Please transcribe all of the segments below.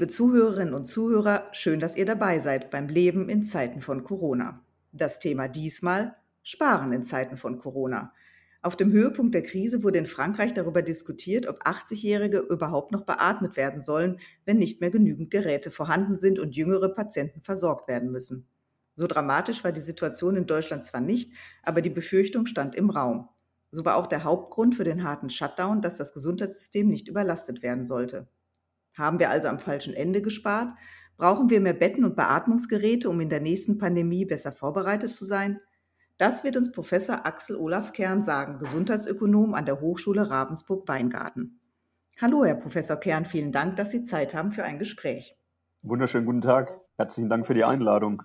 Liebe Zuhörerinnen und Zuhörer, schön, dass ihr dabei seid beim Leben in Zeiten von Corona. Das Thema diesmal Sparen in Zeiten von Corona. Auf dem Höhepunkt der Krise wurde in Frankreich darüber diskutiert, ob 80-Jährige überhaupt noch beatmet werden sollen, wenn nicht mehr genügend Geräte vorhanden sind und jüngere Patienten versorgt werden müssen. So dramatisch war die Situation in Deutschland zwar nicht, aber die Befürchtung stand im Raum. So war auch der Hauptgrund für den harten Shutdown, dass das Gesundheitssystem nicht überlastet werden sollte. Haben wir also am falschen Ende gespart? Brauchen wir mehr Betten und Beatmungsgeräte, um in der nächsten Pandemie besser vorbereitet zu sein? Das wird uns Professor Axel Olaf Kern sagen, Gesundheitsökonom an der Hochschule Ravensburg-Weingarten. Hallo, Herr Professor Kern, vielen Dank, dass Sie Zeit haben für ein Gespräch. Wunderschönen guten Tag. Herzlichen Dank für die Einladung.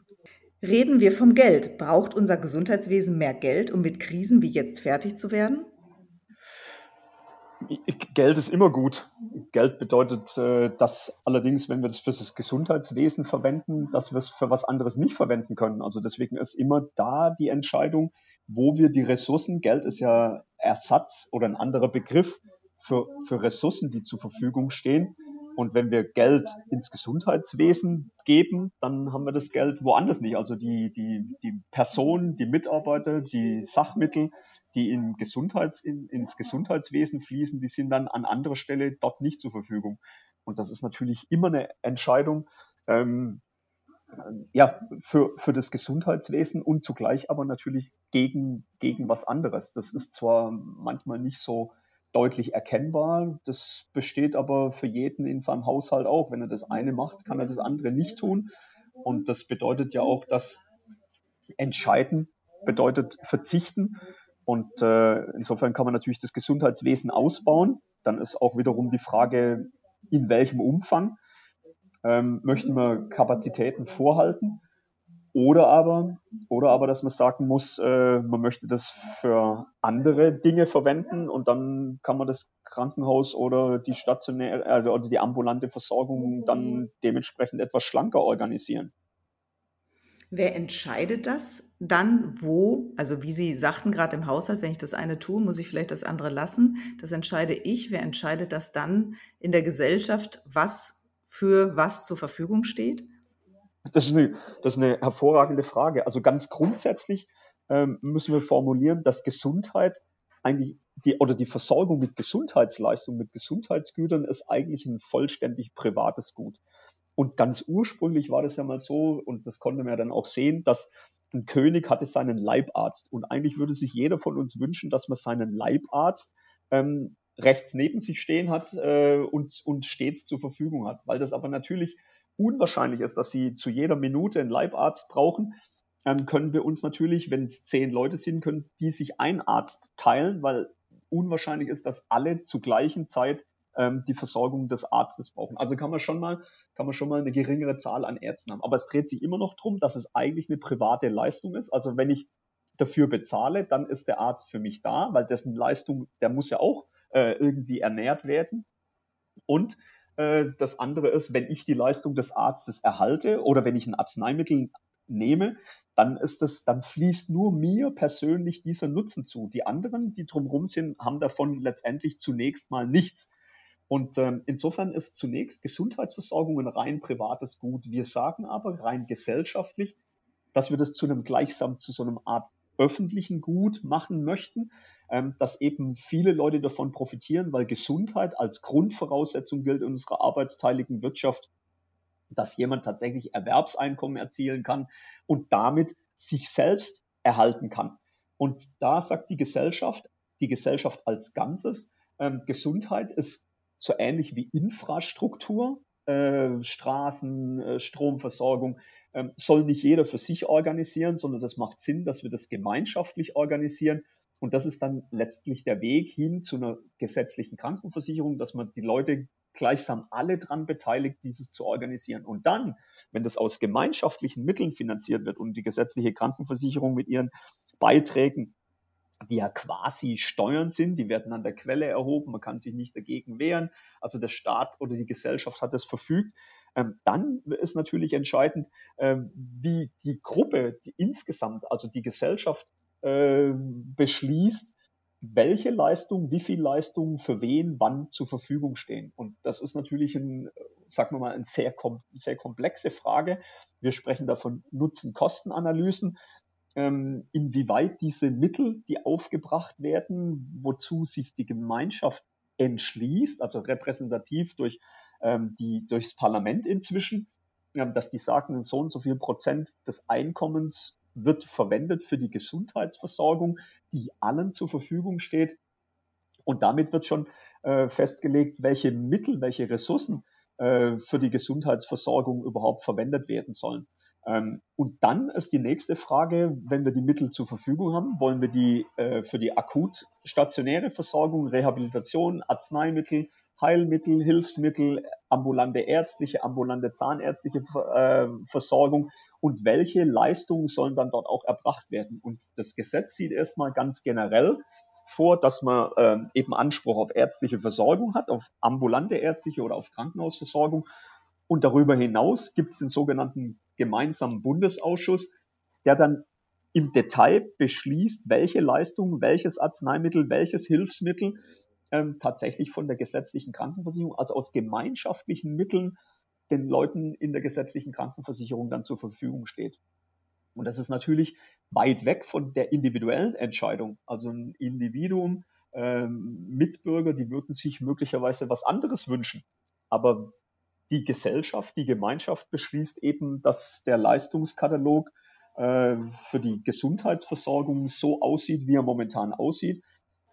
Reden wir vom Geld. Braucht unser Gesundheitswesen mehr Geld, um mit Krisen wie jetzt fertig zu werden? Geld ist immer gut. Geld bedeutet äh, dass allerdings, wenn wir das für das Gesundheitswesen verwenden, dass wir es für was anderes nicht verwenden können. Also deswegen ist immer da die Entscheidung, wo wir die Ressourcen, Geld ist ja Ersatz oder ein anderer Begriff für, für Ressourcen, die zur Verfügung stehen. Und wenn wir Geld ins Gesundheitswesen geben, dann haben wir das Geld woanders nicht. Also die, die, die Personen, die Mitarbeiter, die Sachmittel, die in Gesundheits, in, ins Gesundheitswesen fließen, die sind dann an anderer Stelle dort nicht zur Verfügung. Und das ist natürlich immer eine Entscheidung, ähm, ja, für, für das Gesundheitswesen und zugleich aber natürlich gegen, gegen was anderes. Das ist zwar manchmal nicht so deutlich erkennbar. Das besteht aber für jeden in seinem Haushalt auch. Wenn er das eine macht, kann er das andere nicht tun. Und das bedeutet ja auch, dass entscheiden bedeutet verzichten. Und äh, insofern kann man natürlich das Gesundheitswesen ausbauen. Dann ist auch wiederum die Frage, in welchem Umfang ähm, möchte man Kapazitäten vorhalten. Oder aber, oder aber, dass man sagen muss, äh, man möchte das für andere Dinge verwenden und dann kann man das Krankenhaus oder die stationäre äh, oder die ambulante Versorgung dann dementsprechend etwas schlanker organisieren. Wer entscheidet das dann wo? Also wie Sie sagten gerade im Haushalt, wenn ich das eine tue, muss ich vielleicht das andere lassen. Das entscheide ich. Wer entscheidet das dann in der Gesellschaft, was für was zur Verfügung steht? Das ist eine, das ist eine hervorragende Frage. Also ganz grundsätzlich ähm, müssen wir formulieren, dass Gesundheit eigentlich die oder die Versorgung mit Gesundheitsleistungen, mit Gesundheitsgütern ist eigentlich ein vollständig privates Gut. Und ganz ursprünglich war das ja mal so, und das konnte man ja dann auch sehen, dass ein König hatte seinen Leibarzt. Und eigentlich würde sich jeder von uns wünschen, dass man seinen Leibarzt ähm, rechts neben sich stehen hat äh, und, und stets zur Verfügung hat. Weil das aber natürlich unwahrscheinlich ist, dass sie zu jeder Minute einen Leibarzt brauchen, ähm, können wir uns natürlich, wenn es zehn Leute sind, können die sich einen Arzt teilen, weil unwahrscheinlich ist, dass alle zur gleichen Zeit ähm, die Versorgung des Arztes brauchen. Also kann man schon mal, kann man schon mal eine geringere Zahl an Ärzten haben. Aber es dreht sich immer noch darum, dass es eigentlich eine private Leistung ist. Also wenn ich dafür bezahle, dann ist der Arzt für mich da, weil dessen Leistung, der muss ja auch äh, irgendwie ernährt werden. Und das andere ist, wenn ich die Leistung des Arztes erhalte oder wenn ich ein Arzneimittel nehme, dann ist das, dann fließt nur mir persönlich dieser Nutzen zu. Die anderen, die drumherum sind, haben davon letztendlich zunächst mal nichts. Und ähm, insofern ist zunächst Gesundheitsversorgung ein rein privates Gut. Wir sagen aber rein gesellschaftlich, dass wir das zu einem gleichsam zu so einem Art öffentlichen Gut machen möchten, ähm, dass eben viele Leute davon profitieren, weil Gesundheit als Grundvoraussetzung gilt in unserer arbeitsteiligen Wirtschaft, dass jemand tatsächlich Erwerbseinkommen erzielen kann und damit sich selbst erhalten kann. Und da sagt die Gesellschaft, die Gesellschaft als Ganzes, ähm, Gesundheit ist so ähnlich wie Infrastruktur, äh, Straßen, äh, Stromversorgung, ähm, soll nicht jeder für sich organisieren, sondern das macht Sinn, dass wir das gemeinschaftlich organisieren. Und das ist dann letztlich der Weg hin zu einer gesetzlichen Krankenversicherung, dass man die Leute gleichsam alle dran beteiligt, dieses zu organisieren. Und dann, wenn das aus gemeinschaftlichen Mitteln finanziert wird und die gesetzliche Krankenversicherung mit ihren Beiträgen die ja quasi Steuern sind, die werden an der Quelle erhoben, man kann sich nicht dagegen wehren, also der Staat oder die Gesellschaft hat das verfügt, dann ist natürlich entscheidend, ähm, wie die Gruppe, die insgesamt, also die Gesellschaft äh, beschließt, welche Leistungen, wie viel Leistungen für wen wann zur Verfügung stehen. Und das ist natürlich ein, sagen wir mal, eine sehr, sehr komplexe Frage. Wir sprechen da von Nutzen-Kosten-Analysen, ähm, inwieweit diese Mittel, die aufgebracht werden, wozu sich die Gemeinschaft entschließt, also repräsentativ durch ähm, die, durchs Parlament inzwischen, ähm, dass die sagen, so und so viel Prozent des Einkommens wird verwendet für die Gesundheitsversorgung, die allen zur Verfügung steht. Und damit wird schon äh, festgelegt, welche Mittel, welche Ressourcen äh, für die Gesundheitsversorgung überhaupt verwendet werden sollen. Ähm, und dann ist die nächste Frage, wenn wir die Mittel zur Verfügung haben, wollen wir die äh, für die akut stationäre Versorgung, Rehabilitation, Arzneimittel, Heilmittel, Hilfsmittel, ambulante ärztliche, ambulante zahnärztliche äh, Versorgung und welche Leistungen sollen dann dort auch erbracht werden. Und das Gesetz sieht erstmal ganz generell vor, dass man äh, eben Anspruch auf ärztliche Versorgung hat, auf ambulante ärztliche oder auf Krankenhausversorgung. Und darüber hinaus gibt es den sogenannten gemeinsamen Bundesausschuss, der dann im Detail beschließt, welche Leistung, welches Arzneimittel, welches Hilfsmittel ähm, tatsächlich von der gesetzlichen Krankenversicherung, also aus gemeinschaftlichen Mitteln, den Leuten in der gesetzlichen Krankenversicherung dann zur Verfügung steht. Und das ist natürlich weit weg von der individuellen Entscheidung. Also ein Individuum, ähm, Mitbürger, die würden sich möglicherweise was anderes wünschen. Aber die Gesellschaft, die Gemeinschaft beschließt eben, dass der Leistungskatalog äh, für die Gesundheitsversorgung so aussieht, wie er momentan aussieht.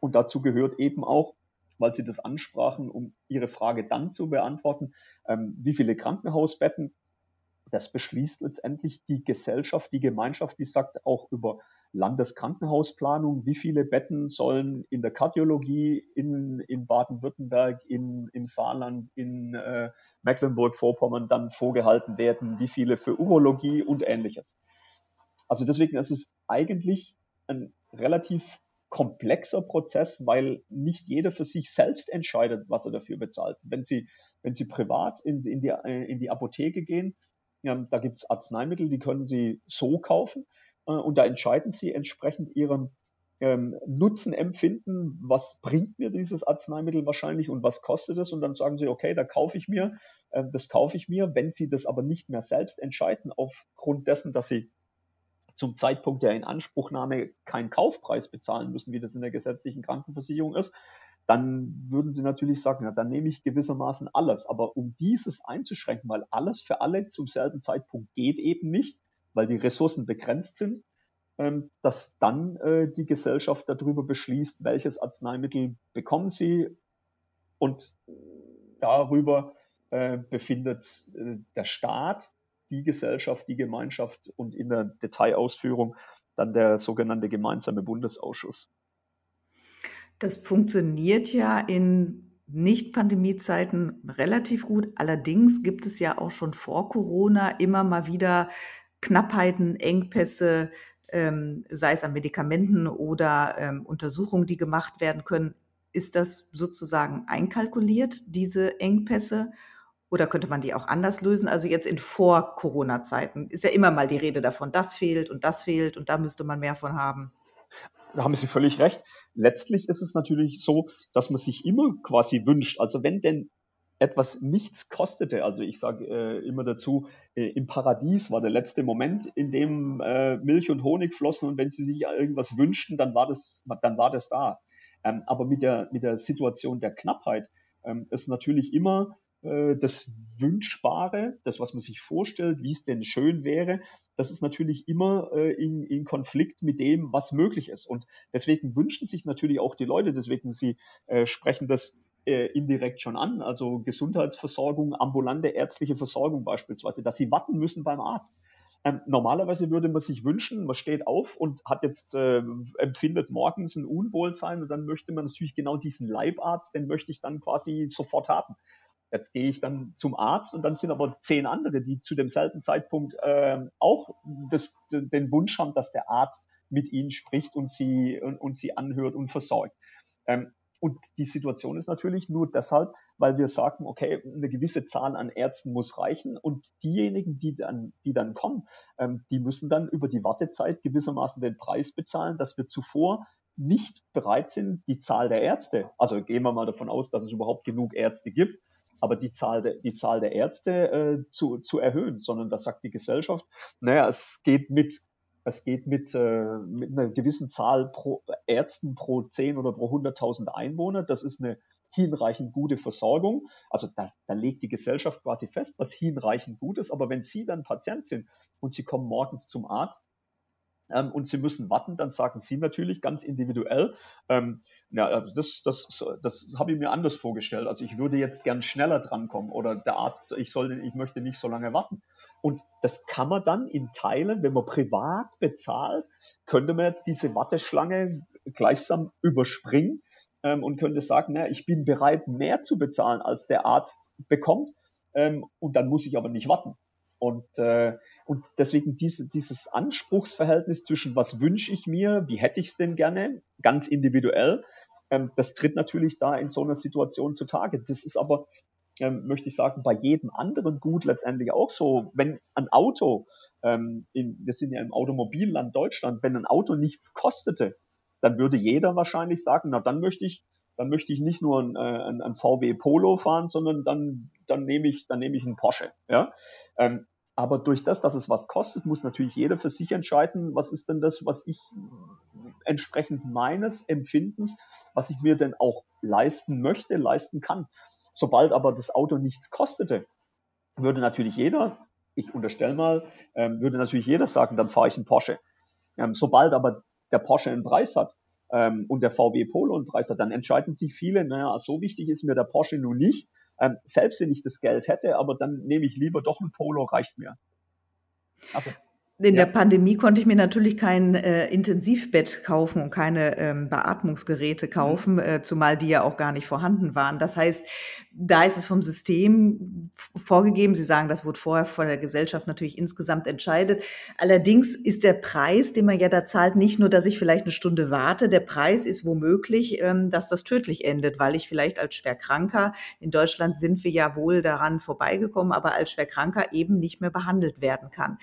Und dazu gehört eben auch, weil Sie das ansprachen, um Ihre Frage dann zu beantworten, ähm, wie viele Krankenhausbetten. Das beschließt letztendlich die Gesellschaft, die Gemeinschaft, die sagt auch über Landeskrankenhausplanung, wie viele Betten sollen in der Kardiologie in, in Baden-Württemberg, in, im Saarland, in äh, Mecklenburg-Vorpommern dann vorgehalten werden, wie viele für Urologie und ähnliches. Also deswegen ist es eigentlich ein relativ komplexer Prozess, weil nicht jeder für sich selbst entscheidet, was er dafür bezahlt. Wenn Sie, wenn Sie privat in, in, die, in die Apotheke gehen, ja, da gibt es Arzneimittel, die können Sie so kaufen. Äh, und da entscheiden sie entsprechend ihrem ähm, Nutzen empfinden, was bringt mir dieses Arzneimittel wahrscheinlich und was kostet es und dann sagen sie, okay, da kaufe ich mir, äh, das kaufe ich mir. Wenn sie das aber nicht mehr selbst entscheiden, aufgrund dessen, dass sie zum Zeitpunkt der Inanspruchnahme keinen Kaufpreis bezahlen müssen, wie das in der gesetzlichen Krankenversicherung ist, dann würden sie natürlich sagen, ja, dann nehme ich gewissermaßen alles. Aber um dieses einzuschränken, weil alles für alle zum selben Zeitpunkt geht eben nicht, weil die Ressourcen begrenzt sind, ähm, dass dann äh, die Gesellschaft darüber beschließt, welches Arzneimittel bekommen sie und darüber äh, befindet äh, der Staat, die Gesellschaft, die Gemeinschaft und in der Detailausführung dann der sogenannte gemeinsame Bundesausschuss. Das funktioniert ja in Nicht-Pandemie-Zeiten relativ gut. Allerdings gibt es ja auch schon vor Corona immer mal wieder Knappheiten, Engpässe, ähm, sei es an Medikamenten oder ähm, Untersuchungen, die gemacht werden können. Ist das sozusagen einkalkuliert, diese Engpässe? Oder könnte man die auch anders lösen? Also jetzt in Vor-Corona-Zeiten ist ja immer mal die Rede davon, das fehlt und das fehlt und da müsste man mehr von haben. Da haben Sie völlig recht. Letztlich ist es natürlich so, dass man sich immer quasi wünscht, also wenn denn etwas nichts kostete. Also ich sage äh, immer dazu, äh, im Paradies war der letzte Moment, in dem äh, Milch und Honig flossen und wenn sie sich irgendwas wünschten, dann war das, dann war das da. Ähm, aber mit der, mit der Situation der Knappheit ähm, ist natürlich immer das Wünschbare, das, was man sich vorstellt, wie es denn schön wäre, das ist natürlich immer äh, in, in Konflikt mit dem, was möglich ist. Und deswegen wünschen sich natürlich auch die Leute, deswegen sie äh, sprechen das äh, indirekt schon an, also Gesundheitsversorgung, ambulante ärztliche Versorgung beispielsweise, dass sie warten müssen beim Arzt. Ähm, normalerweise würde man sich wünschen, man steht auf und hat jetzt äh, empfindet morgens ein Unwohlsein und dann möchte man natürlich genau diesen Leibarzt, den möchte ich dann quasi sofort haben. Jetzt gehe ich dann zum Arzt und dann sind aber zehn andere, die zu demselben Zeitpunkt äh, auch das, den Wunsch haben, dass der Arzt mit ihnen spricht und sie und, und sie anhört und versorgt. Ähm, und die Situation ist natürlich nur deshalb, weil wir sagen, okay, eine gewisse Zahl an Ärzten muss reichen und diejenigen, die dann, die dann kommen, ähm, die müssen dann über die Wartezeit gewissermaßen den Preis bezahlen, dass wir zuvor nicht bereit sind, die Zahl der Ärzte, also gehen wir mal davon aus, dass es überhaupt genug Ärzte gibt, aber die Zahl der, die Zahl der Ärzte äh, zu, zu erhöhen, sondern das sagt die Gesellschaft, naja, es geht mit, es geht mit, äh, mit einer gewissen Zahl pro Ärzten pro 10 oder pro 100.000 Einwohner. Das ist eine hinreichend gute Versorgung. Also das, da legt die Gesellschaft quasi fest, was hinreichend gut ist. Aber wenn Sie dann Patient sind und Sie kommen morgens zum Arzt, und sie müssen warten, dann sagen sie natürlich ganz individuell, ähm, ja, also das, das, das habe ich mir anders vorgestellt. Also ich würde jetzt gern schneller drankommen oder der Arzt, ich soll, ich möchte nicht so lange warten. Und das kann man dann in Teilen, wenn man privat bezahlt, könnte man jetzt diese Warteschlange gleichsam überspringen ähm, und könnte sagen, na, ich bin bereit, mehr zu bezahlen, als der Arzt bekommt. Ähm, und dann muss ich aber nicht warten. Und, äh, und deswegen diese, dieses Anspruchsverhältnis zwischen was wünsche ich mir, wie hätte ich es denn gerne, ganz individuell, ähm, das tritt natürlich da in so einer Situation zutage. Das ist aber, ähm, möchte ich sagen, bei jedem anderen Gut letztendlich auch so. Wenn ein Auto, ähm, in, wir sind ja im Automobilland Deutschland, wenn ein Auto nichts kostete, dann würde jeder wahrscheinlich sagen, na dann möchte ich dann möchte ich nicht nur ein, äh, ein, ein VW Polo fahren, sondern dann, dann nehme ich, dann nehme ich einen Porsche. Ja? Ähm, aber durch das, dass es was kostet, muss natürlich jeder für sich entscheiden, was ist denn das, was ich entsprechend meines Empfindens, was ich mir denn auch leisten möchte, leisten kann. Sobald aber das Auto nichts kostete, würde natürlich jeder, ich unterstelle mal, ähm, würde natürlich jeder sagen, dann fahre ich einen Porsche. Ähm, sobald aber der Porsche einen Preis hat ähm, und der VW Polo einen Preis hat, dann entscheiden sich viele, naja, so wichtig ist mir der Porsche nun nicht, ähm, selbst wenn ich das Geld hätte, aber dann nehme ich lieber doch ein Polo, reicht mir. Also in ja. der Pandemie konnte ich mir natürlich kein äh, Intensivbett kaufen und keine ähm, Beatmungsgeräte mhm. kaufen, mhm. äh, zumal die ja auch gar nicht vorhanden waren. Das heißt, da ist es vom System vorgegeben. Sie sagen, das wurde vorher von der Gesellschaft natürlich insgesamt entscheidet. Allerdings ist der Preis, den man ja da zahlt, nicht nur, dass ich vielleicht eine Stunde warte. Der Preis ist womöglich, ähm, dass das tödlich endet, weil ich vielleicht als Schwerkranker, in Deutschland sind wir ja wohl daran vorbeigekommen, aber als Schwerkranker eben nicht mehr behandelt werden kann.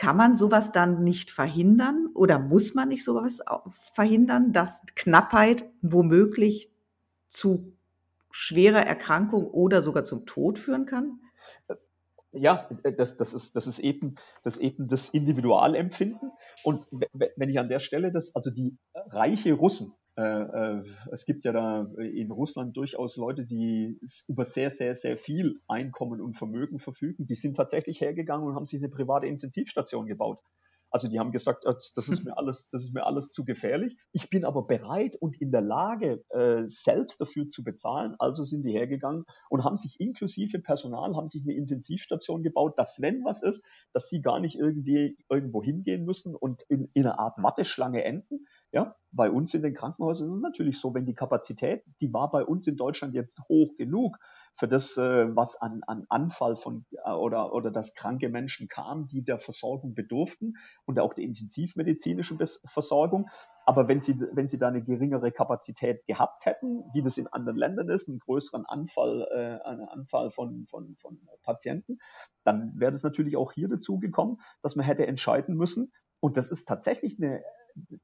Kann man sowas dann nicht verhindern oder muss man nicht sowas verhindern, dass Knappheit womöglich zu schwerer Erkrankung oder sogar zum Tod führen kann? Ja, das, das, ist, das, ist eben, das eben das Individualempfinden. Und wenn ich an der Stelle das, also die reiche Russen, äh, äh, es gibt ja da in Russland durchaus Leute, die über sehr, sehr, sehr viel Einkommen und Vermögen verfügen. Die sind tatsächlich hergegangen und haben sich eine private Intensivstation gebaut. Also die haben gesagt, das ist mir alles, das ist mir alles zu gefährlich. Ich bin aber bereit und in der Lage, äh, selbst dafür zu bezahlen. Also sind die hergegangen und haben sich inklusive Personal, haben sich eine Intensivstation gebaut, dass wenn was ist, dass sie gar nicht irgendwie irgendwo hingehen müssen und in, in einer Art Matteschlange enden, ja, bei uns in den Krankenhäusern ist es natürlich so, wenn die Kapazität, die war bei uns in Deutschland jetzt hoch genug für das, äh, was an, an Anfall von äh, oder, oder dass kranke Menschen kamen, die der Versorgung bedurften und auch der intensivmedizinischen Versorgung. Aber wenn sie, wenn sie da eine geringere Kapazität gehabt hätten, wie das in anderen Ländern ist, einen größeren Anfall, äh, einen Anfall von, von, von Patienten, dann wäre das natürlich auch hier dazu gekommen, dass man hätte entscheiden müssen, und das ist tatsächlich eine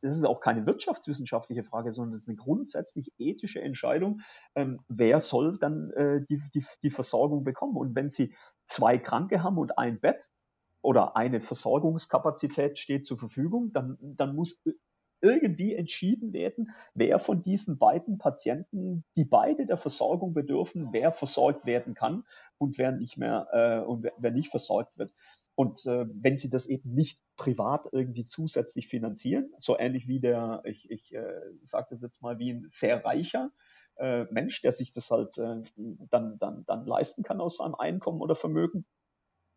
das ist auch keine wirtschaftswissenschaftliche Frage, sondern das ist eine grundsätzlich ethische Entscheidung, ähm, wer soll dann äh, die, die, die Versorgung bekommen. Und wenn Sie zwei Kranke haben und ein Bett oder eine Versorgungskapazität steht zur Verfügung, dann, dann muss irgendwie entschieden werden, wer von diesen beiden Patienten, die beide der Versorgung bedürfen, wer versorgt werden kann und wer nicht mehr äh, und wer, wer nicht versorgt wird. Und äh, wenn sie das eben nicht privat irgendwie zusätzlich finanzieren, so ähnlich wie der, ich, ich äh, sage das jetzt mal, wie ein sehr reicher äh, Mensch, der sich das halt äh, dann, dann, dann leisten kann aus seinem Einkommen oder Vermögen,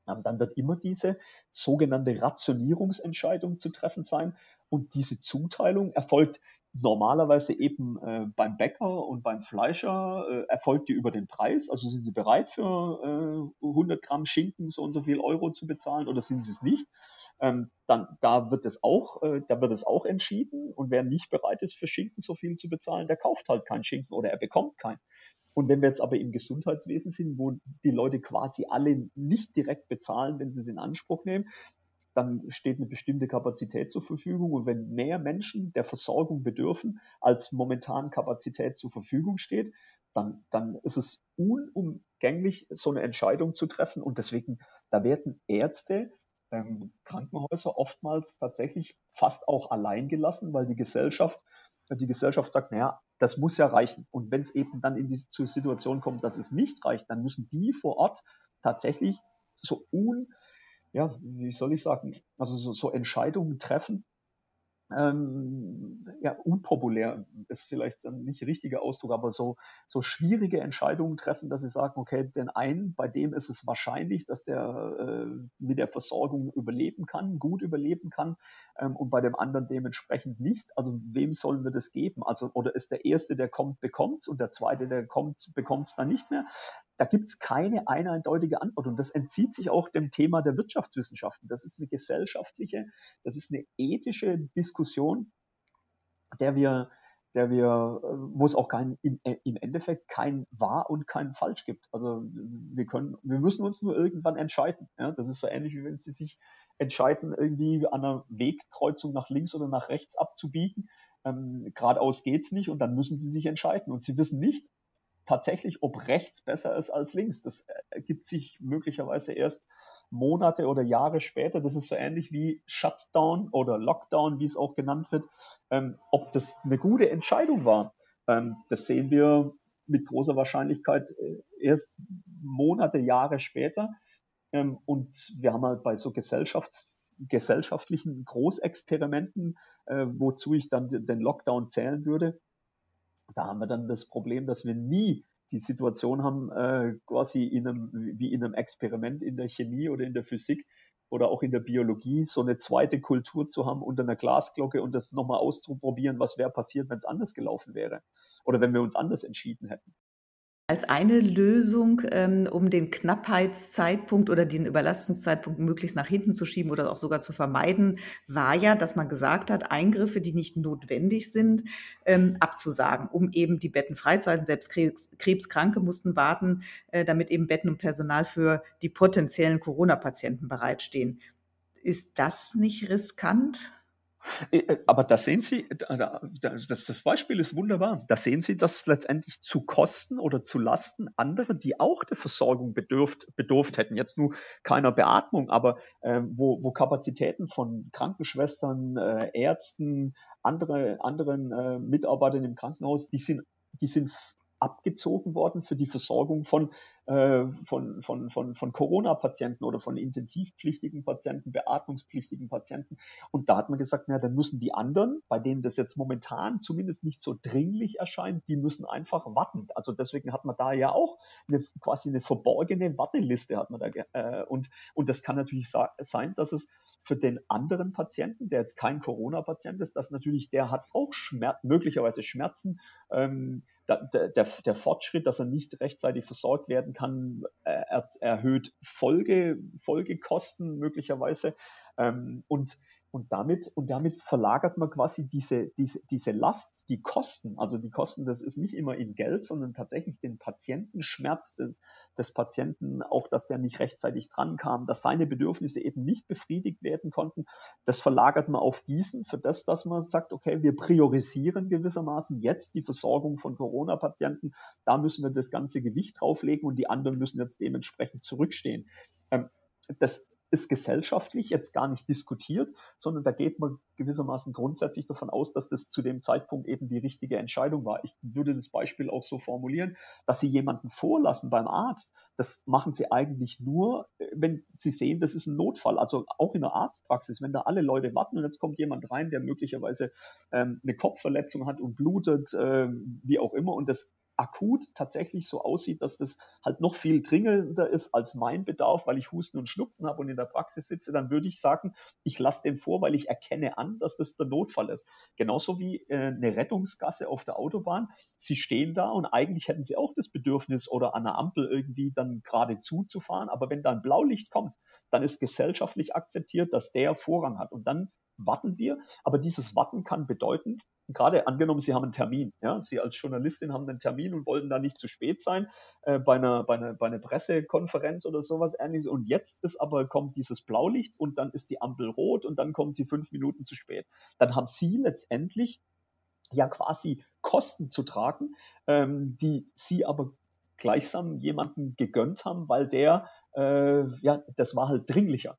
ähm, dann wird immer diese sogenannte Rationierungsentscheidung zu treffen sein. Und diese Zuteilung erfolgt normalerweise eben äh, beim Bäcker und beim Fleischer äh, erfolgt die über den Preis. Also sind sie bereit für äh, 100 Gramm Schinken so und so viel Euro zu bezahlen oder sind sie es nicht? Ähm, dann da wird es auch, äh, da wird es auch entschieden. Und wer nicht bereit ist für Schinken so viel zu bezahlen, der kauft halt keinen Schinken oder er bekommt keinen. Und wenn wir jetzt aber im Gesundheitswesen sind, wo die Leute quasi alle nicht direkt bezahlen, wenn sie es in Anspruch nehmen, dann steht eine bestimmte Kapazität zur Verfügung. Und wenn mehr Menschen der Versorgung bedürfen, als momentan Kapazität zur Verfügung steht, dann, dann ist es unumgänglich, so eine Entscheidung zu treffen. Und deswegen, da werden Ärzte, ähm, Krankenhäuser oftmals tatsächlich fast auch allein gelassen, weil die Gesellschaft, die Gesellschaft sagt, naja, das muss ja reichen. Und wenn es eben dann in die Situation kommt, dass es nicht reicht, dann müssen die vor Ort tatsächlich so un, ja, wie soll ich sagen, also so, so Entscheidungen treffen, ähm, ja, unpopulär ist vielleicht nicht richtiger Ausdruck, aber so, so schwierige Entscheidungen treffen, dass sie sagen, okay, den einen, bei dem ist es wahrscheinlich, dass der äh, mit der Versorgung überleben kann, gut überleben kann, ähm, und bei dem anderen dementsprechend nicht. Also wem sollen wir das geben? Also, oder ist der Erste, der kommt, bekommt's und der Zweite, der kommt, bekommt's dann nicht mehr? Da gibt's keine eindeutige Antwort und das entzieht sich auch dem Thema der Wirtschaftswissenschaften. Das ist eine gesellschaftliche, das ist eine ethische Diskussion, der wir, der wir, wo es auch kein, im, im Endeffekt kein wahr und kein falsch gibt. Also wir können, wir müssen uns nur irgendwann entscheiden. Ja, das ist so ähnlich wie wenn Sie sich entscheiden, irgendwie an einer Wegkreuzung nach links oder nach rechts abzubiegen. Ähm, geradeaus geht's nicht und dann müssen Sie sich entscheiden. Und Sie wissen nicht, tatsächlich, ob rechts besser ist als links. Das ergibt sich möglicherweise erst Monate oder Jahre später. Das ist so ähnlich wie Shutdown oder Lockdown, wie es auch genannt wird. Ähm, ob das eine gute Entscheidung war, ähm, das sehen wir mit großer Wahrscheinlichkeit äh, erst Monate, Jahre später. Ähm, und wir haben halt bei so Gesellschafts gesellschaftlichen Großexperimenten, äh, wozu ich dann den Lockdown zählen würde, da haben wir dann das Problem, dass wir nie die Situation haben, äh, quasi in einem, wie in einem Experiment in der Chemie oder in der Physik oder auch in der Biologie, so eine zweite Kultur zu haben unter einer Glasglocke und das nochmal auszuprobieren, was wäre passiert, wenn es anders gelaufen wäre oder wenn wir uns anders entschieden hätten. Als eine Lösung, ähm, um den Knappheitszeitpunkt oder den Überlastungszeitpunkt möglichst nach hinten zu schieben oder auch sogar zu vermeiden, war ja, dass man gesagt hat, Eingriffe, die nicht notwendig sind, ähm, abzusagen, um eben die Betten freizuhalten. Selbst Krebs, Krebskranke mussten warten, äh, damit eben Betten und Personal für die potenziellen Corona-Patienten bereitstehen. Ist das nicht riskant? Äh, äh, aber da sehen Sie, das Beispiel ist wunderbar. Da sehen Sie, dass letztendlich zu Kosten oder zu Lasten andere, die auch der Versorgung bedürft, bedurft hätten, jetzt nur keiner Beatmung, aber äh, wo, wo Kapazitäten von Krankenschwestern, äh, Ärzten, andere, anderen äh, Mitarbeitern im Krankenhaus, die sind, die sind abgezogen worden für die Versorgung von, äh, von, von, von, von Corona-Patienten oder von intensivpflichtigen Patienten, beatmungspflichtigen Patienten. Und da hat man gesagt, na, dann müssen die anderen, bei denen das jetzt momentan zumindest nicht so dringlich erscheint, die müssen einfach warten. Also deswegen hat man da ja auch eine, quasi eine verborgene Warteliste hat man da. Äh, und, und das kann natürlich sein, dass es für den anderen Patienten, der jetzt kein Corona-Patient ist, dass natürlich der hat auch Schmerz, möglicherweise Schmerzen, ähm, der, der, der Fortschritt, dass er nicht rechtzeitig versorgt werden kann, er, erhöht Folge, Folgekosten möglicherweise. Ähm, und und damit, und damit verlagert man quasi diese, diese, diese Last, die Kosten. Also die Kosten, das ist nicht immer in Geld, sondern tatsächlich den Patientenschmerz des, des Patienten, auch dass der nicht rechtzeitig drankam, dass seine Bedürfnisse eben nicht befriedigt werden konnten. Das verlagert man auf diesen, für das, dass man sagt, okay, wir priorisieren gewissermaßen jetzt die Versorgung von Corona-Patienten. Da müssen wir das ganze Gewicht drauflegen und die anderen müssen jetzt dementsprechend zurückstehen. Ähm, das ist gesellschaftlich jetzt gar nicht diskutiert, sondern da geht man gewissermaßen grundsätzlich davon aus, dass das zu dem Zeitpunkt eben die richtige Entscheidung war. Ich würde das Beispiel auch so formulieren, dass Sie jemanden vorlassen beim Arzt. Das machen Sie eigentlich nur, wenn Sie sehen, das ist ein Notfall. Also auch in der Arztpraxis, wenn da alle Leute warten und jetzt kommt jemand rein, der möglicherweise ähm, eine Kopfverletzung hat und blutet, äh, wie auch immer, und das akut tatsächlich so aussieht, dass das halt noch viel dringender ist als mein Bedarf, weil ich Husten und Schnupfen habe und in der Praxis sitze, dann würde ich sagen, ich lasse den vor, weil ich erkenne an, dass das der Notfall ist. Genauso wie äh, eine Rettungsgasse auf der Autobahn. Sie stehen da und eigentlich hätten sie auch das Bedürfnis oder an der Ampel irgendwie dann gerade zuzufahren, aber wenn da ein Blaulicht kommt, dann ist gesellschaftlich akzeptiert, dass der Vorrang hat und dann warten wir. Aber dieses Warten kann bedeuten, gerade angenommen, Sie haben einen Termin, ja, Sie als Journalistin haben einen Termin und wollten da nicht zu spät sein äh, bei, einer, bei, einer, bei einer Pressekonferenz oder sowas ähnliches. Und jetzt ist aber, kommt dieses Blaulicht und dann ist die Ampel rot und dann kommen Sie fünf Minuten zu spät. Dann haben Sie letztendlich ja quasi Kosten zu tragen, ähm, die Sie aber gleichsam jemanden gegönnt haben, weil der, äh, ja, das war halt dringlicher.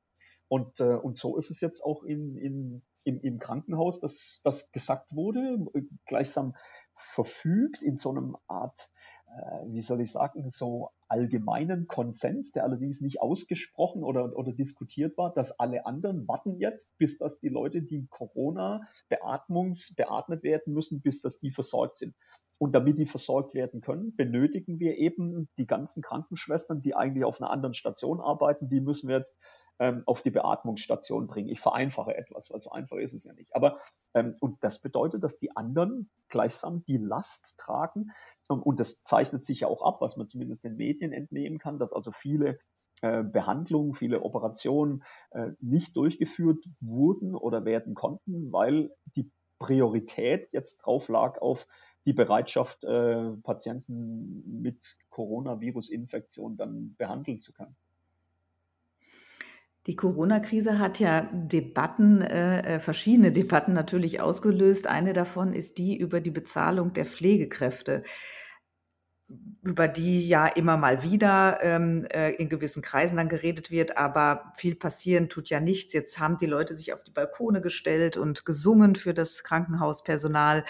Und, äh, und so ist es jetzt auch in, in, im, im Krankenhaus, dass das gesagt wurde, gleichsam verfügt in so einem Art, äh, wie soll ich sagen, so allgemeinen Konsens, der allerdings nicht ausgesprochen oder, oder diskutiert war, dass alle anderen warten jetzt, bis dass die Leute, die Corona beatmungs, beatmet werden müssen, bis dass die versorgt sind. Und damit die versorgt werden können, benötigen wir eben die ganzen Krankenschwestern, die eigentlich auf einer anderen Station arbeiten, die müssen wir jetzt ähm, auf die Beatmungsstation bringen. Ich vereinfache etwas, weil so einfach ist es ja nicht. Aber ähm, und das bedeutet, dass die anderen gleichsam die Last tragen. Und, und das zeichnet sich ja auch ab, was man zumindest den Medien entnehmen kann, dass also viele äh, Behandlungen, viele Operationen äh, nicht durchgeführt wurden oder werden konnten, weil die Priorität jetzt drauf lag auf die Bereitschaft, äh, Patienten mit Coronavirus-Infektion dann behandeln zu können. Die Corona-Krise hat ja Debatten, äh, äh, verschiedene Debatten natürlich ausgelöst. Eine davon ist die über die Bezahlung der Pflegekräfte, über die ja immer mal wieder ähm, äh, in gewissen Kreisen dann geredet wird, aber viel passieren tut ja nichts. Jetzt haben die Leute sich auf die Balkone gestellt und gesungen für das Krankenhauspersonal.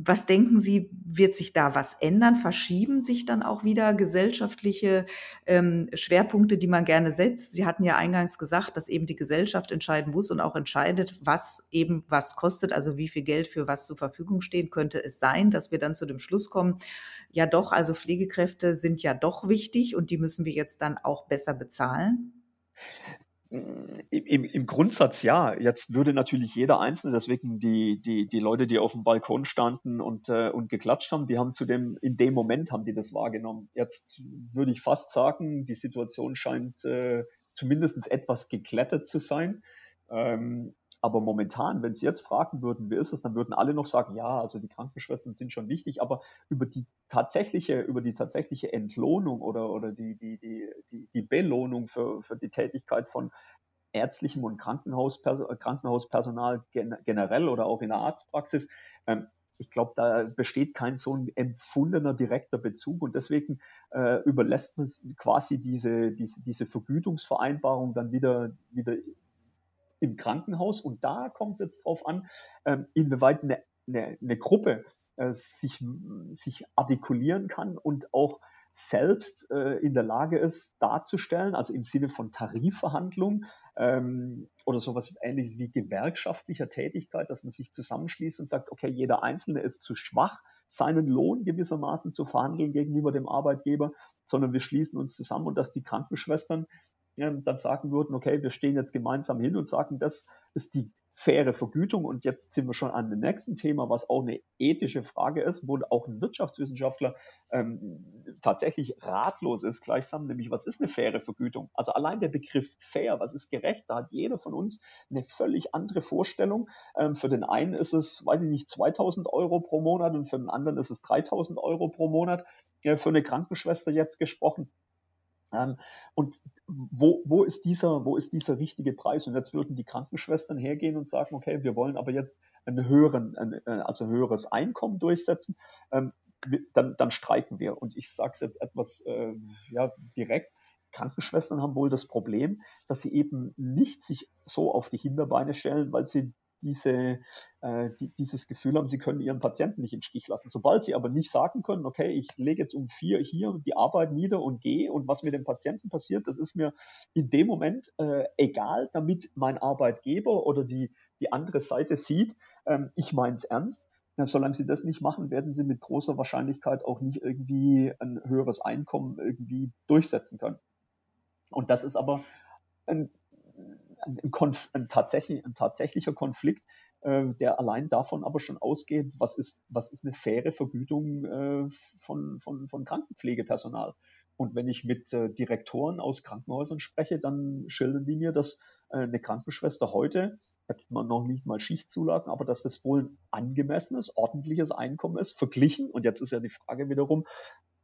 Was denken Sie, wird sich da was ändern? Verschieben sich dann auch wieder gesellschaftliche ähm, Schwerpunkte, die man gerne setzt? Sie hatten ja eingangs gesagt, dass eben die Gesellschaft entscheiden muss und auch entscheidet, was eben was kostet, also wie viel Geld für was zur Verfügung stehen könnte es sein, dass wir dann zu dem Schluss kommen, ja doch, also Pflegekräfte sind ja doch wichtig und die müssen wir jetzt dann auch besser bezahlen? Im, Im Grundsatz ja. Jetzt würde natürlich jeder Einzelne, deswegen die, die, die Leute, die auf dem Balkon standen und, äh, und geklatscht haben, die haben zu dem, in dem Moment haben die das wahrgenommen. Jetzt würde ich fast sagen, die Situation scheint äh, zumindest etwas geklettert zu sein. Ähm, aber momentan, wenn Sie jetzt fragen würden, wie ist es, dann würden alle noch sagen, ja, also die Krankenschwestern sind schon wichtig, aber über die tatsächliche, über die tatsächliche Entlohnung oder, oder die, die, die, die, die Belohnung für, für die Tätigkeit von ärztlichem und Krankenhauspersonal generell oder auch in der Arztpraxis, ähm, ich glaube, da besteht kein so ein empfundener direkter Bezug. Und deswegen äh, überlässt man quasi diese, diese, diese Vergütungsvereinbarung dann wieder, wieder im Krankenhaus. Und da kommt es jetzt drauf an, ähm, inwieweit eine, eine, eine Gruppe äh, sich, sich artikulieren kann und auch selbst äh, in der Lage ist, darzustellen, also im Sinne von Tarifverhandlungen ähm, oder sowas ähnliches wie gewerkschaftlicher Tätigkeit, dass man sich zusammenschließt und sagt, okay, jeder Einzelne ist zu schwach, seinen Lohn gewissermaßen zu verhandeln gegenüber dem Arbeitgeber, sondern wir schließen uns zusammen und dass die Krankenschwestern ähm, dann sagen würden, okay, wir stehen jetzt gemeinsam hin und sagen, das ist die faire Vergütung. Und jetzt sind wir schon an dem nächsten Thema, was auch eine ethische Frage ist, wo auch ein Wirtschaftswissenschaftler ähm, tatsächlich ratlos ist, gleichsam, nämlich was ist eine faire Vergütung? Also allein der Begriff fair, was ist gerecht, da hat jeder von uns eine völlig andere Vorstellung. Ähm, für den einen ist es, weiß ich nicht, 2000 Euro pro Monat und für den anderen ist es 3000 Euro pro Monat. Äh, für eine Krankenschwester jetzt gesprochen. Ähm, und wo, wo, ist dieser, wo ist dieser richtige Preis? Und jetzt würden die Krankenschwestern hergehen und sagen, okay, wir wollen aber jetzt einen höheren, ein, äh, also höheres Einkommen durchsetzen. Ähm, dann, dann streiken wir. Und ich sage es jetzt etwas äh, ja, direkt. Krankenschwestern haben wohl das Problem, dass sie eben nicht sich so auf die Hinterbeine stellen, weil sie diese, äh, die, dieses Gefühl haben, sie können ihren Patienten nicht im Stich lassen. Sobald sie aber nicht sagen können, okay, ich lege jetzt um vier hier die Arbeit nieder und gehe und was mit dem Patienten passiert, das ist mir in dem Moment äh, egal, damit mein Arbeitgeber oder die, die andere Seite sieht, ähm, ich meine es ernst. Ja, solange sie das nicht machen, werden sie mit großer Wahrscheinlichkeit auch nicht irgendwie ein höheres Einkommen irgendwie durchsetzen können. Und das ist aber ein ein, Konf ein, tatsächlich, ein tatsächlicher Konflikt, äh, der allein davon aber schon ausgeht, was ist, was ist eine faire Vergütung äh, von, von, von Krankenpflegepersonal. Und wenn ich mit äh, Direktoren aus Krankenhäusern spreche, dann schildern die mir, dass äh, eine Krankenschwester heute hat man noch nicht mal Schichtzulagen, aber dass das wohl ein angemessenes, ordentliches Einkommen ist, verglichen. Und jetzt ist ja die Frage wiederum,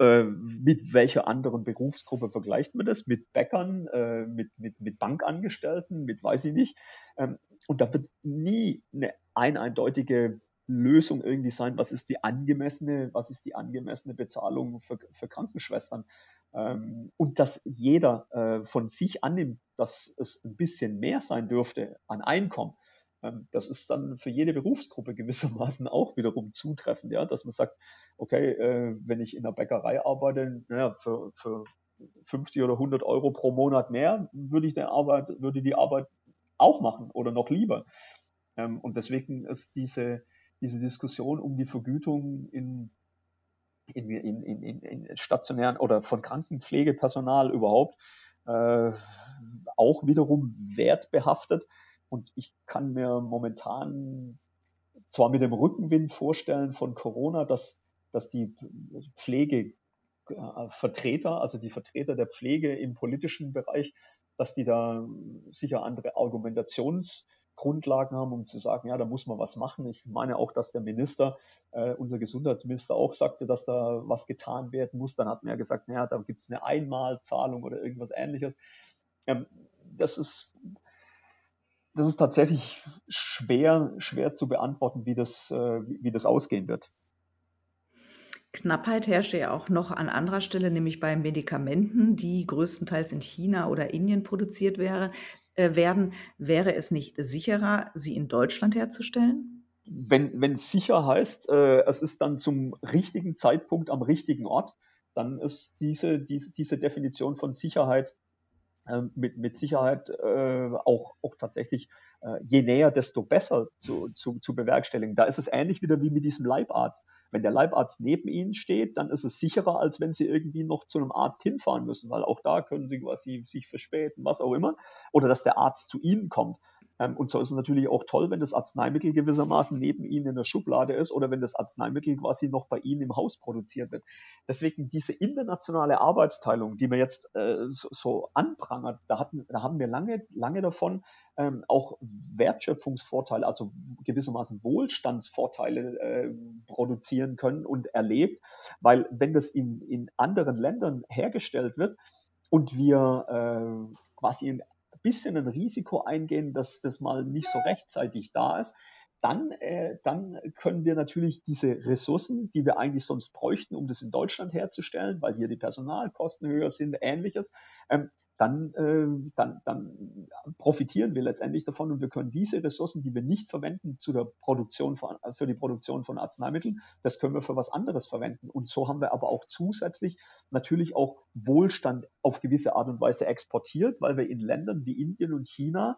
äh, mit welcher anderen Berufsgruppe vergleicht man das? Mit Bäckern, äh, mit, mit, mit Bankangestellten, mit weiß ich nicht. Ähm, und da wird nie eine ein eindeutige Lösung irgendwie sein, was ist die angemessene, was ist die angemessene Bezahlung für, für Krankenschwestern. Ähm, und dass jeder äh, von sich annimmt, dass es ein bisschen mehr sein dürfte an Einkommen. Ähm, das ist dann für jede Berufsgruppe gewissermaßen auch wiederum zutreffend, ja, dass man sagt, okay, äh, wenn ich in der Bäckerei arbeite, naja, für, für 50 oder 100 Euro pro Monat mehr würde ich der Arbeit, würde die Arbeit auch machen oder noch lieber. Ähm, und deswegen ist diese, diese Diskussion um die Vergütung in in, in, in, in stationären oder von Krankenpflegepersonal überhaupt äh, auch wiederum wertbehaftet. Und ich kann mir momentan zwar mit dem Rückenwind vorstellen von Corona, dass, dass die Pflegevertreter, also die Vertreter der Pflege im politischen Bereich, dass die da sicher andere Argumentations- Grundlagen haben, um zu sagen, ja, da muss man was machen. Ich meine auch, dass der Minister, äh, unser Gesundheitsminister auch sagte, dass da was getan werden muss. Dann hat man ja gesagt, naja, da gibt es eine Einmalzahlung oder irgendwas ähnliches. Ähm, das ist das ist tatsächlich schwer, schwer zu beantworten, wie das, äh, wie das ausgehen wird. Knappheit herrscht ja auch noch an anderer Stelle, nämlich bei Medikamenten, die größtenteils in China oder Indien produziert wären äh, werden, wäre es nicht sicherer, sie in Deutschland herzustellen? Wenn, wenn sicher heißt, äh, es ist dann zum richtigen Zeitpunkt am richtigen Ort, dann ist diese, diese, diese Definition von Sicherheit mit, mit Sicherheit äh, auch, auch tatsächlich äh, je näher, desto besser zu, zu, zu bewerkstelligen. Da ist es ähnlich wieder wie mit diesem Leibarzt. Wenn der Leibarzt neben Ihnen steht, dann ist es sicherer, als wenn Sie irgendwie noch zu einem Arzt hinfahren müssen, weil auch da können Sie quasi sich verspäten, was auch immer, oder dass der Arzt zu Ihnen kommt. Ähm, und so ist es natürlich auch toll, wenn das Arzneimittel gewissermaßen neben Ihnen in der Schublade ist oder wenn das Arzneimittel quasi noch bei Ihnen im Haus produziert wird. Deswegen diese internationale Arbeitsteilung, die man jetzt äh, so, anprangert, da, hatten, da haben wir lange, lange davon ähm, auch Wertschöpfungsvorteile, also gewissermaßen Wohlstandsvorteile äh, produzieren können und erlebt, weil wenn das in, in anderen Ländern hergestellt wird, und wir äh, quasi in bisschen ein Risiko eingehen, dass das mal nicht so rechtzeitig da ist, dann, äh, dann können wir natürlich diese Ressourcen, die wir eigentlich sonst bräuchten, um das in Deutschland herzustellen, weil hier die Personalkosten höher sind, ähnliches, ähm, dann, äh, dann, dann profitieren wir letztendlich davon und wir können diese Ressourcen, die wir nicht verwenden zu der Produktion von, für die Produktion von Arzneimitteln, das können wir für was anderes verwenden. Und so haben wir aber auch zusätzlich natürlich auch Wohlstand auf gewisse Art und Weise exportiert, weil wir in Ländern wie Indien und China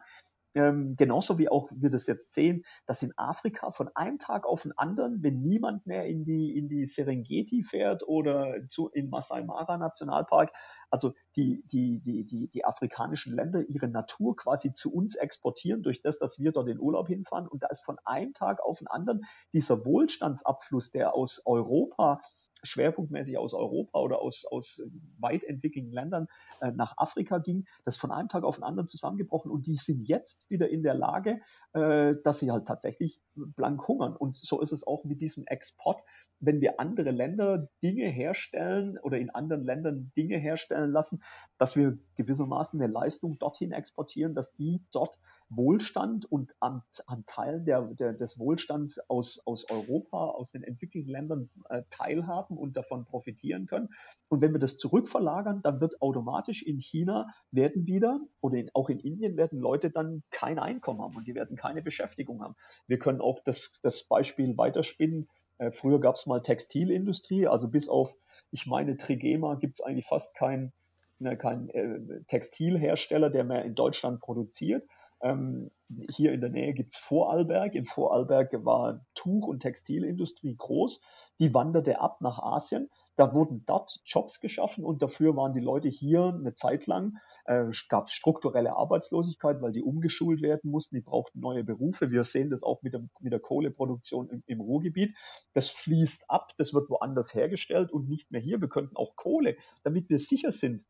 ähm, genauso wie auch wir das jetzt sehen, dass in Afrika von einem Tag auf den anderen, wenn niemand mehr in die, in die Serengeti fährt oder zu, in Masai Mara Nationalpark, also die, die, die, die, die afrikanischen Länder ihre Natur quasi zu uns exportieren durch das, dass wir dort in Urlaub hinfahren. Und da ist von einem Tag auf den anderen dieser Wohlstandsabfluss, der aus Europa schwerpunktmäßig aus Europa oder aus, aus weit entwickelten Ländern äh, nach Afrika ging, das von einem Tag auf den anderen zusammengebrochen und die sind jetzt wieder in der Lage, äh, dass sie halt tatsächlich blank hungern. Und so ist es auch mit diesem Export. Wenn wir andere Länder Dinge herstellen oder in anderen Ländern Dinge herstellen lassen, dass wir gewissermaßen eine Leistung dorthin exportieren, dass die dort Wohlstand und an, an Teilen der, der, des Wohlstands aus, aus Europa, aus den entwickelten Ländern äh, teilhaben und davon profitieren können. Und wenn wir das zurückverlagern, dann wird automatisch in China werden wieder oder in, auch in Indien werden Leute dann kein Einkommen haben und die werden keine Beschäftigung haben. Wir können auch das, das Beispiel weiterspinnen. Äh, früher gab es mal Textilindustrie, also bis auf, ich meine, Trigema gibt es eigentlich fast keinen ne, kein äh, Textilhersteller, der mehr in Deutschland produziert. Ähm, hier in der Nähe gibt es Vorarlberg. In Vorarlberg war Tuch- und Textilindustrie groß. Die wanderte ab nach Asien. Da wurden dort Jobs geschaffen und dafür waren die Leute hier eine Zeit lang, äh, gab es strukturelle Arbeitslosigkeit, weil die umgeschult werden mussten, die brauchten neue Berufe. Wir sehen das auch mit, dem, mit der Kohleproduktion im, im Ruhrgebiet. Das fließt ab, das wird woanders hergestellt und nicht mehr hier. Wir könnten auch Kohle, damit wir sicher sind,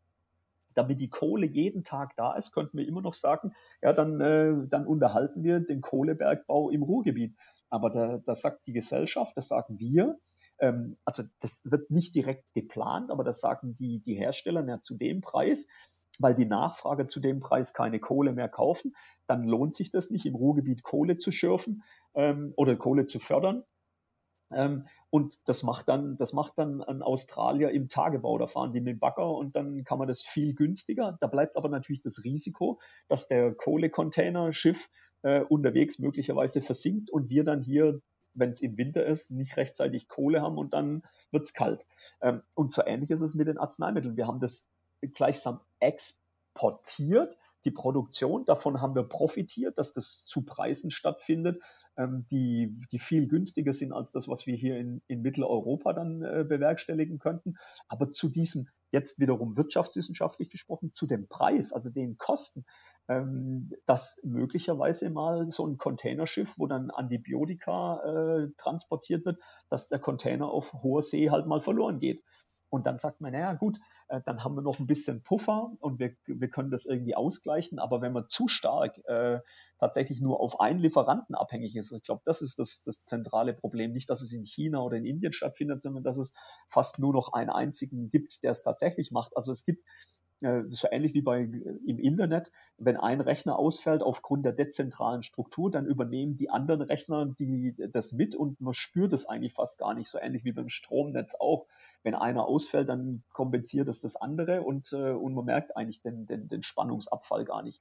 damit die Kohle jeden Tag da ist, könnten wir immer noch sagen, ja, dann, äh, dann unterhalten wir den Kohlebergbau im Ruhrgebiet. Aber da, da sagt die Gesellschaft, das sagen wir, ähm, also das wird nicht direkt geplant, aber das sagen die, die Hersteller ja, zu dem Preis, weil die Nachfrage zu dem Preis keine Kohle mehr kaufen, dann lohnt sich das nicht, im Ruhrgebiet Kohle zu schürfen ähm, oder Kohle zu fördern. Ähm, und das macht dann, das macht dann ein Australier im Tagebau. Da fahren die mit dem Bagger und dann kann man das viel günstiger. Da bleibt aber natürlich das Risiko, dass der Kohlecontainerschiff äh, unterwegs möglicherweise versinkt und wir dann hier wenn es im Winter ist, nicht rechtzeitig Kohle haben und dann wird es kalt. Ähm, und so ähnlich ist es mit den Arzneimitteln. Wir haben das gleichsam exportiert, die Produktion. Davon haben wir profitiert, dass das zu Preisen stattfindet, ähm, die, die viel günstiger sind als das, was wir hier in, in Mitteleuropa dann äh, bewerkstelligen könnten. Aber zu diesem, jetzt wiederum wirtschaftswissenschaftlich gesprochen, zu dem Preis, also den Kosten, ähm, dass möglicherweise mal so ein Containerschiff, wo dann Antibiotika äh, transportiert wird, dass der Container auf hoher See halt mal verloren geht. Und dann sagt man, naja gut, äh, dann haben wir noch ein bisschen Puffer und wir, wir können das irgendwie ausgleichen. Aber wenn man zu stark äh, tatsächlich nur auf einen Lieferanten abhängig ist, ich glaube, das ist das, das zentrale Problem. Nicht, dass es in China oder in Indien stattfindet, sondern dass es fast nur noch einen einzigen gibt, der es tatsächlich macht. Also es gibt so ähnlich wie bei, äh, im Internet, wenn ein Rechner ausfällt aufgrund der dezentralen Struktur, dann übernehmen die anderen Rechner die, das mit und man spürt es eigentlich fast gar nicht, so ähnlich wie beim Stromnetz auch. Wenn einer ausfällt, dann kompensiert es das andere und, äh, und man merkt eigentlich den, den, den Spannungsabfall gar nicht.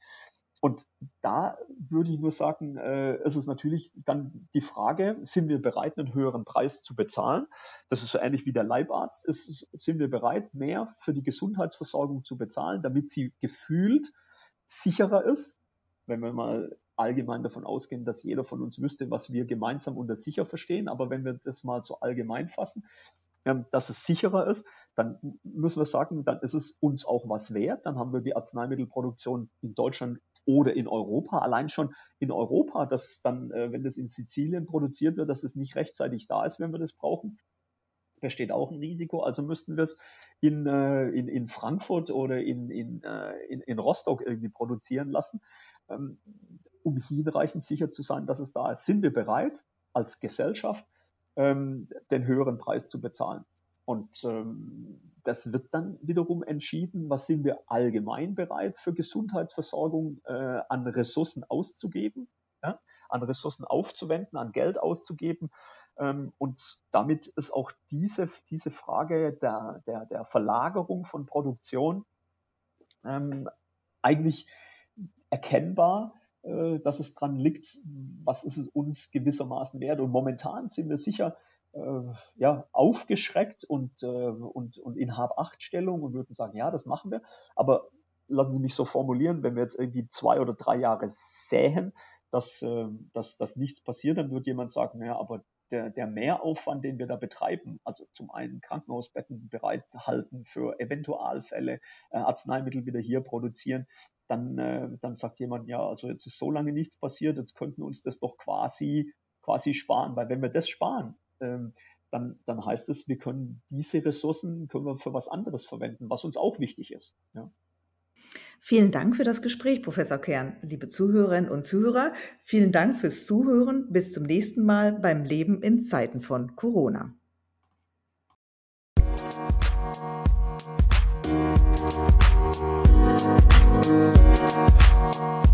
Und da würde ich nur sagen, äh, ist es natürlich dann die Frage, sind wir bereit, einen höheren Preis zu bezahlen? Das ist so ähnlich wie der Leibarzt. Ist, sind wir bereit, mehr für die Gesundheitsversorgung zu bezahlen, damit sie gefühlt sicherer ist? Wenn wir mal allgemein davon ausgehen, dass jeder von uns wüsste, was wir gemeinsam unter sicher verstehen. Aber wenn wir das mal so allgemein fassen, dass es sicherer ist, dann müssen wir sagen, dann ist es uns auch was wert. Dann haben wir die Arzneimittelproduktion in Deutschland oder in Europa. Allein schon in Europa, dass dann, äh, wenn das in Sizilien produziert wird, dass es nicht rechtzeitig da ist, wenn wir das brauchen besteht auch ein Risiko. Also müssten wir es in, äh, in, in Frankfurt oder in, in, äh, in, in Rostock irgendwie produzieren lassen, ähm, um hinreichend sicher zu sein, dass es da ist. Sind wir bereit, als Gesellschaft ähm, den höheren Preis zu bezahlen? Und ähm, das wird dann wiederum entschieden, was sind wir allgemein bereit für Gesundheitsversorgung äh, an Ressourcen auszugeben, ja, an Ressourcen aufzuwenden, an Geld auszugeben. Ähm, und damit ist auch diese, diese Frage der, der, der Verlagerung von Produktion ähm, eigentlich erkennbar, äh, dass es dran liegt, was ist es uns gewissermaßen wert. Und momentan sind wir sicher ja, aufgeschreckt und, äh, und, und in Hab-Acht-Stellung und würden sagen, ja, das machen wir. Aber lassen Sie mich so formulieren, wenn wir jetzt irgendwie zwei oder drei Jahre sähen, dass, äh, dass, dass nichts passiert, dann wird jemand sagen, ja, aber der, der Mehraufwand, den wir da betreiben, also zum einen Krankenhausbetten bereithalten für Eventualfälle, äh, Arzneimittel wieder hier produzieren, dann, äh, dann sagt jemand, ja, also jetzt ist so lange nichts passiert, jetzt könnten uns das doch quasi, quasi sparen, weil wenn wir das sparen, ähm, dann, dann heißt es, wir können diese Ressourcen können wir für was anderes verwenden, was uns auch wichtig ist. Ja. Vielen Dank für das Gespräch, Professor Kern. Liebe Zuhörerinnen und Zuhörer, vielen Dank fürs Zuhören. Bis zum nächsten Mal beim Leben in Zeiten von Corona. Musik